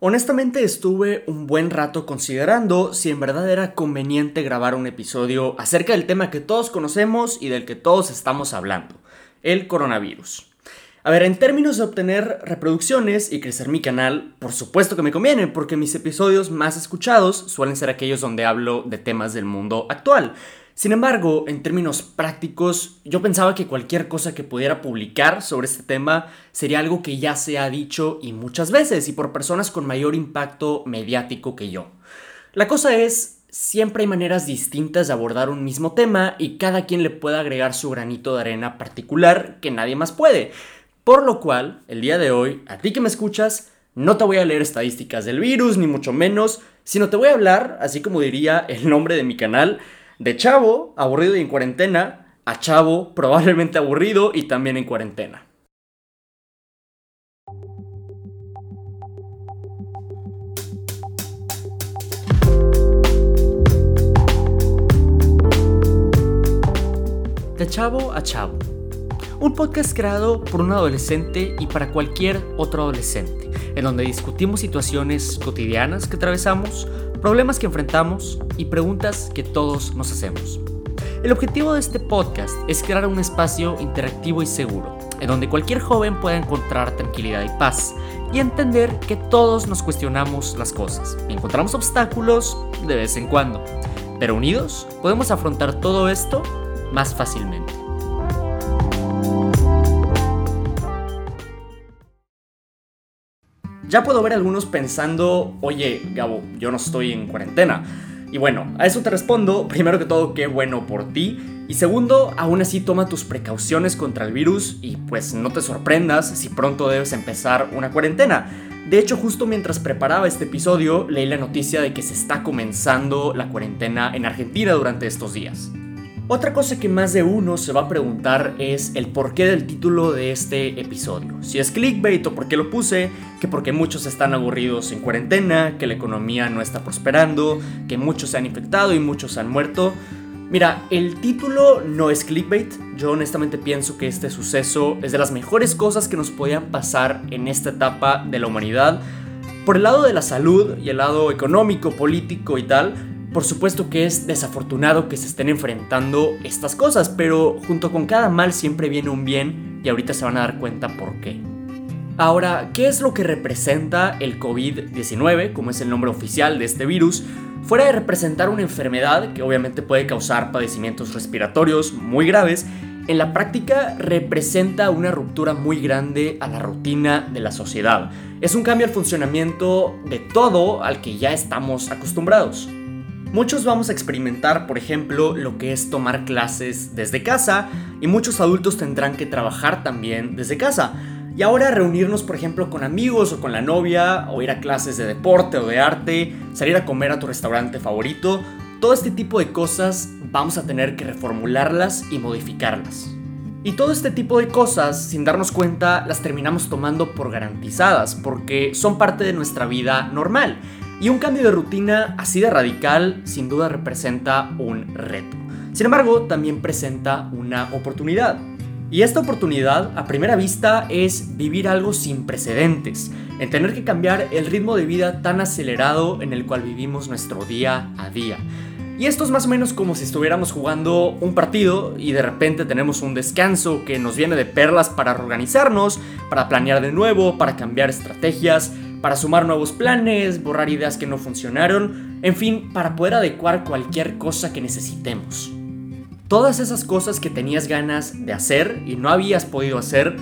Honestamente estuve un buen rato considerando si en verdad era conveniente grabar un episodio acerca del tema que todos conocemos y del que todos estamos hablando, el coronavirus. A ver, en términos de obtener reproducciones y crecer mi canal, por supuesto que me conviene, porque mis episodios más escuchados suelen ser aquellos donde hablo de temas del mundo actual. Sin embargo, en términos prácticos, yo pensaba que cualquier cosa que pudiera publicar sobre este tema sería algo que ya se ha dicho y muchas veces y por personas con mayor impacto mediático que yo. La cosa es, siempre hay maneras distintas de abordar un mismo tema y cada quien le puede agregar su granito de arena particular que nadie más puede. Por lo cual, el día de hoy, a ti que me escuchas, no te voy a leer estadísticas del virus, ni mucho menos, sino te voy a hablar, así como diría el nombre de mi canal, de chavo, aburrido y en cuarentena, a chavo, probablemente aburrido y también en cuarentena. De chavo a chavo. Un podcast creado por un adolescente y para cualquier otro adolescente, en donde discutimos situaciones cotidianas que atravesamos, problemas que enfrentamos y preguntas que todos nos hacemos. El objetivo de este podcast es crear un espacio interactivo y seguro, en donde cualquier joven pueda encontrar tranquilidad y paz, y entender que todos nos cuestionamos las cosas y encontramos obstáculos de vez en cuando, pero unidos podemos afrontar todo esto más fácilmente. Ya puedo ver algunos pensando, oye, Gabo, yo no estoy en cuarentena. Y bueno, a eso te respondo, primero que todo, qué bueno por ti. Y segundo, aún así toma tus precauciones contra el virus y pues no te sorprendas si pronto debes empezar una cuarentena. De hecho, justo mientras preparaba este episodio, leí la noticia de que se está comenzando la cuarentena en Argentina durante estos días. Otra cosa que más de uno se va a preguntar es el porqué del título de este episodio. Si es clickbait o por qué lo puse, que porque muchos están aburridos en cuarentena, que la economía no está prosperando, que muchos se han infectado y muchos han muerto. Mira, el título no es clickbait. Yo honestamente pienso que este suceso es de las mejores cosas que nos podían pasar en esta etapa de la humanidad. Por el lado de la salud y el lado económico, político y tal, por supuesto que es desafortunado que se estén enfrentando estas cosas, pero junto con cada mal siempre viene un bien y ahorita se van a dar cuenta por qué. Ahora, ¿qué es lo que representa el COVID-19, como es el nombre oficial de este virus? Fuera de representar una enfermedad que obviamente puede causar padecimientos respiratorios muy graves, en la práctica representa una ruptura muy grande a la rutina de la sociedad. Es un cambio al funcionamiento de todo al que ya estamos acostumbrados. Muchos vamos a experimentar, por ejemplo, lo que es tomar clases desde casa y muchos adultos tendrán que trabajar también desde casa. Y ahora reunirnos, por ejemplo, con amigos o con la novia, o ir a clases de deporte o de arte, salir a comer a tu restaurante favorito, todo este tipo de cosas vamos a tener que reformularlas y modificarlas. Y todo este tipo de cosas, sin darnos cuenta, las terminamos tomando por garantizadas, porque son parte de nuestra vida normal. Y un cambio de rutina así de radical sin duda representa un reto. Sin embargo, también presenta una oportunidad. Y esta oportunidad, a primera vista, es vivir algo sin precedentes, en tener que cambiar el ritmo de vida tan acelerado en el cual vivimos nuestro día a día. Y esto es más o menos como si estuviéramos jugando un partido y de repente tenemos un descanso que nos viene de perlas para organizarnos, para planear de nuevo, para cambiar estrategias, para sumar nuevos planes, borrar ideas que no funcionaron, en fin, para poder adecuar cualquier cosa que necesitemos. Todas esas cosas que tenías ganas de hacer y no habías podido hacer,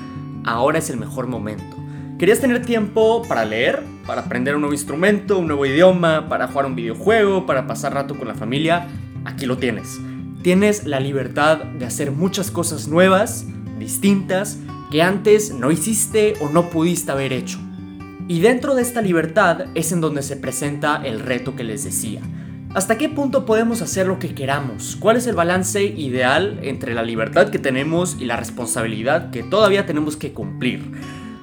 ahora es el mejor momento. ¿Querías tener tiempo para leer, para aprender un nuevo instrumento, un nuevo idioma, para jugar un videojuego, para pasar rato con la familia? Aquí lo tienes. Tienes la libertad de hacer muchas cosas nuevas, distintas, que antes no hiciste o no pudiste haber hecho. Y dentro de esta libertad es en donde se presenta el reto que les decía. ¿Hasta qué punto podemos hacer lo que queramos? ¿Cuál es el balance ideal entre la libertad que tenemos y la responsabilidad que todavía tenemos que cumplir?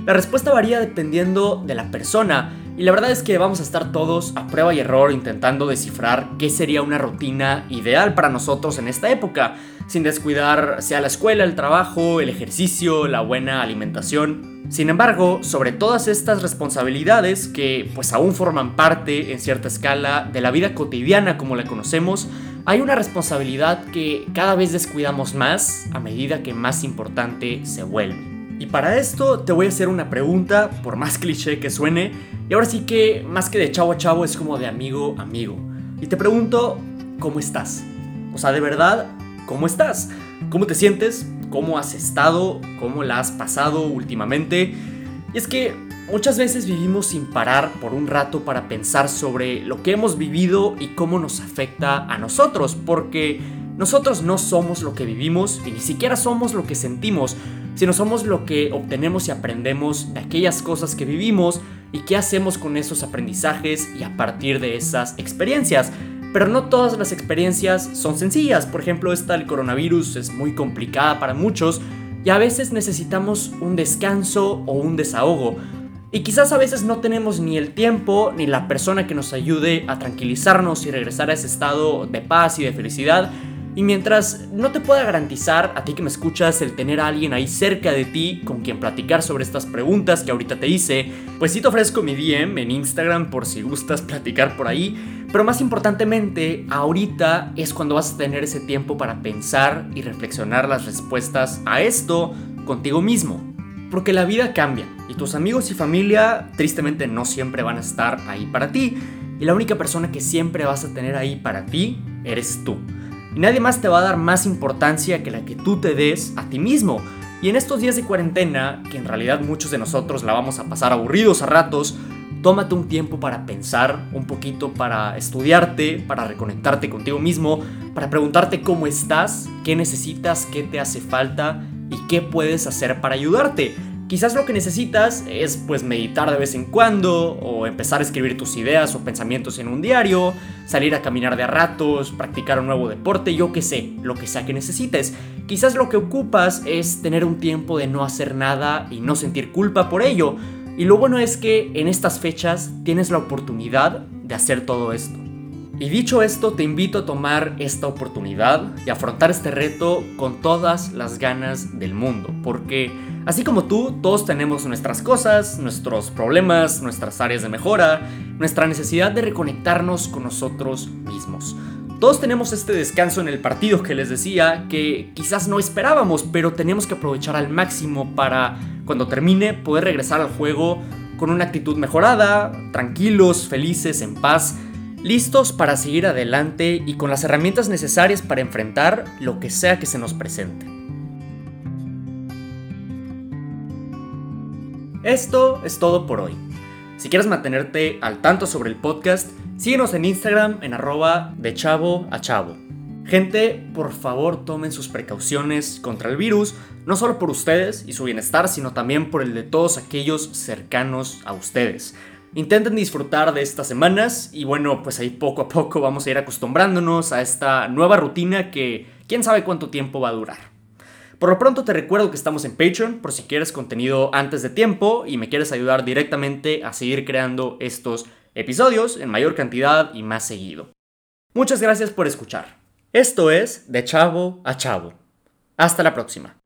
La respuesta varía dependiendo de la persona, y la verdad es que vamos a estar todos a prueba y error intentando descifrar qué sería una rutina ideal para nosotros en esta época, sin descuidar sea la escuela, el trabajo, el ejercicio, la buena alimentación. Sin embargo, sobre todas estas responsabilidades que pues aún forman parte en cierta escala de la vida cotidiana como la conocemos, hay una responsabilidad que cada vez descuidamos más a medida que más importante se vuelve. Y para esto te voy a hacer una pregunta, por más cliché que suene, y ahora sí que más que de chavo a chavo es como de amigo a amigo. Y te pregunto, ¿cómo estás? O sea, de verdad, ¿cómo estás? ¿Cómo te sientes? ¿Cómo has estado? ¿Cómo la has pasado últimamente? Y es que muchas veces vivimos sin parar por un rato para pensar sobre lo que hemos vivido y cómo nos afecta a nosotros, porque nosotros no somos lo que vivimos y ni siquiera somos lo que sentimos sino somos lo que obtenemos y aprendemos de aquellas cosas que vivimos y qué hacemos con esos aprendizajes y a partir de esas experiencias. Pero no todas las experiencias son sencillas. Por ejemplo, esta del coronavirus es muy complicada para muchos y a veces necesitamos un descanso o un desahogo. Y quizás a veces no tenemos ni el tiempo ni la persona que nos ayude a tranquilizarnos y regresar a ese estado de paz y de felicidad y mientras no te pueda garantizar a ti que me escuchas el tener a alguien ahí cerca de ti con quien platicar sobre estas preguntas que ahorita te hice, pues sí te ofrezco mi DM en Instagram por si gustas platicar por ahí. Pero más importantemente, ahorita es cuando vas a tener ese tiempo para pensar y reflexionar las respuestas a esto contigo mismo. Porque la vida cambia y tus amigos y familia tristemente no siempre van a estar ahí para ti. Y la única persona que siempre vas a tener ahí para ti eres tú. Y nadie más te va a dar más importancia que la que tú te des a ti mismo. Y en estos días de cuarentena, que en realidad muchos de nosotros la vamos a pasar aburridos a ratos, tómate un tiempo para pensar, un poquito para estudiarte, para reconectarte contigo mismo, para preguntarte cómo estás, qué necesitas, qué te hace falta y qué puedes hacer para ayudarte. Quizás lo que necesitas es pues meditar de vez en cuando o empezar a escribir tus ideas o pensamientos en un diario, salir a caminar de a ratos, practicar un nuevo deporte, yo qué sé, lo que sea que necesites. Quizás lo que ocupas es tener un tiempo de no hacer nada y no sentir culpa por ello. Y lo bueno es que en estas fechas tienes la oportunidad de hacer todo esto. Y dicho esto, te invito a tomar esta oportunidad y afrontar este reto con todas las ganas del mundo, porque Así como tú, todos tenemos nuestras cosas, nuestros problemas, nuestras áreas de mejora, nuestra necesidad de reconectarnos con nosotros mismos. Todos tenemos este descanso en el partido que les decía, que quizás no esperábamos, pero tenemos que aprovechar al máximo para, cuando termine, poder regresar al juego con una actitud mejorada, tranquilos, felices, en paz, listos para seguir adelante y con las herramientas necesarias para enfrentar lo que sea que se nos presente. Esto es todo por hoy. Si quieres mantenerte al tanto sobre el podcast, síguenos en Instagram en arroba de chavo a chavo. Gente, por favor tomen sus precauciones contra el virus, no solo por ustedes y su bienestar, sino también por el de todos aquellos cercanos a ustedes. Intenten disfrutar de estas semanas y bueno, pues ahí poco a poco vamos a ir acostumbrándonos a esta nueva rutina que quién sabe cuánto tiempo va a durar. Por lo pronto te recuerdo que estamos en Patreon por si quieres contenido antes de tiempo y me quieres ayudar directamente a seguir creando estos episodios en mayor cantidad y más seguido. Muchas gracias por escuchar. Esto es De Chavo a Chavo. Hasta la próxima.